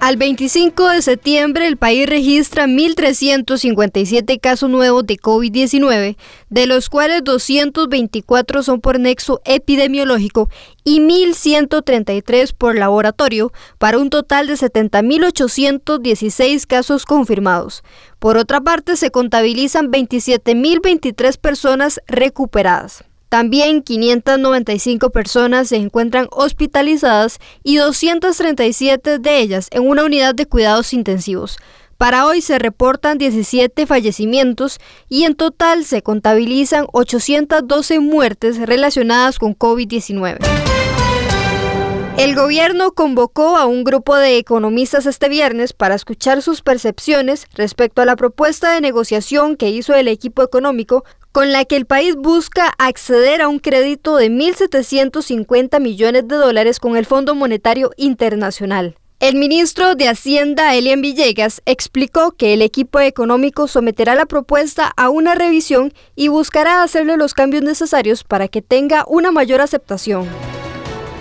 Al 25 de septiembre el país registra 1.357 casos nuevos de COVID-19, de los cuales 224 son por nexo epidemiológico y 1.133 por laboratorio, para un total de 70.816 casos confirmados. Por otra parte, se contabilizan 27.023 personas recuperadas. También 595 personas se encuentran hospitalizadas y 237 de ellas en una unidad de cuidados intensivos. Para hoy se reportan 17 fallecimientos y en total se contabilizan 812 muertes relacionadas con COVID-19. El gobierno convocó a un grupo de economistas este viernes para escuchar sus percepciones respecto a la propuesta de negociación que hizo el equipo económico con la que el país busca acceder a un crédito de 1.750 millones de dólares con el Fondo Monetario Internacional. El ministro de Hacienda, Elian Villegas, explicó que el equipo económico someterá la propuesta a una revisión y buscará hacerle los cambios necesarios para que tenga una mayor aceptación.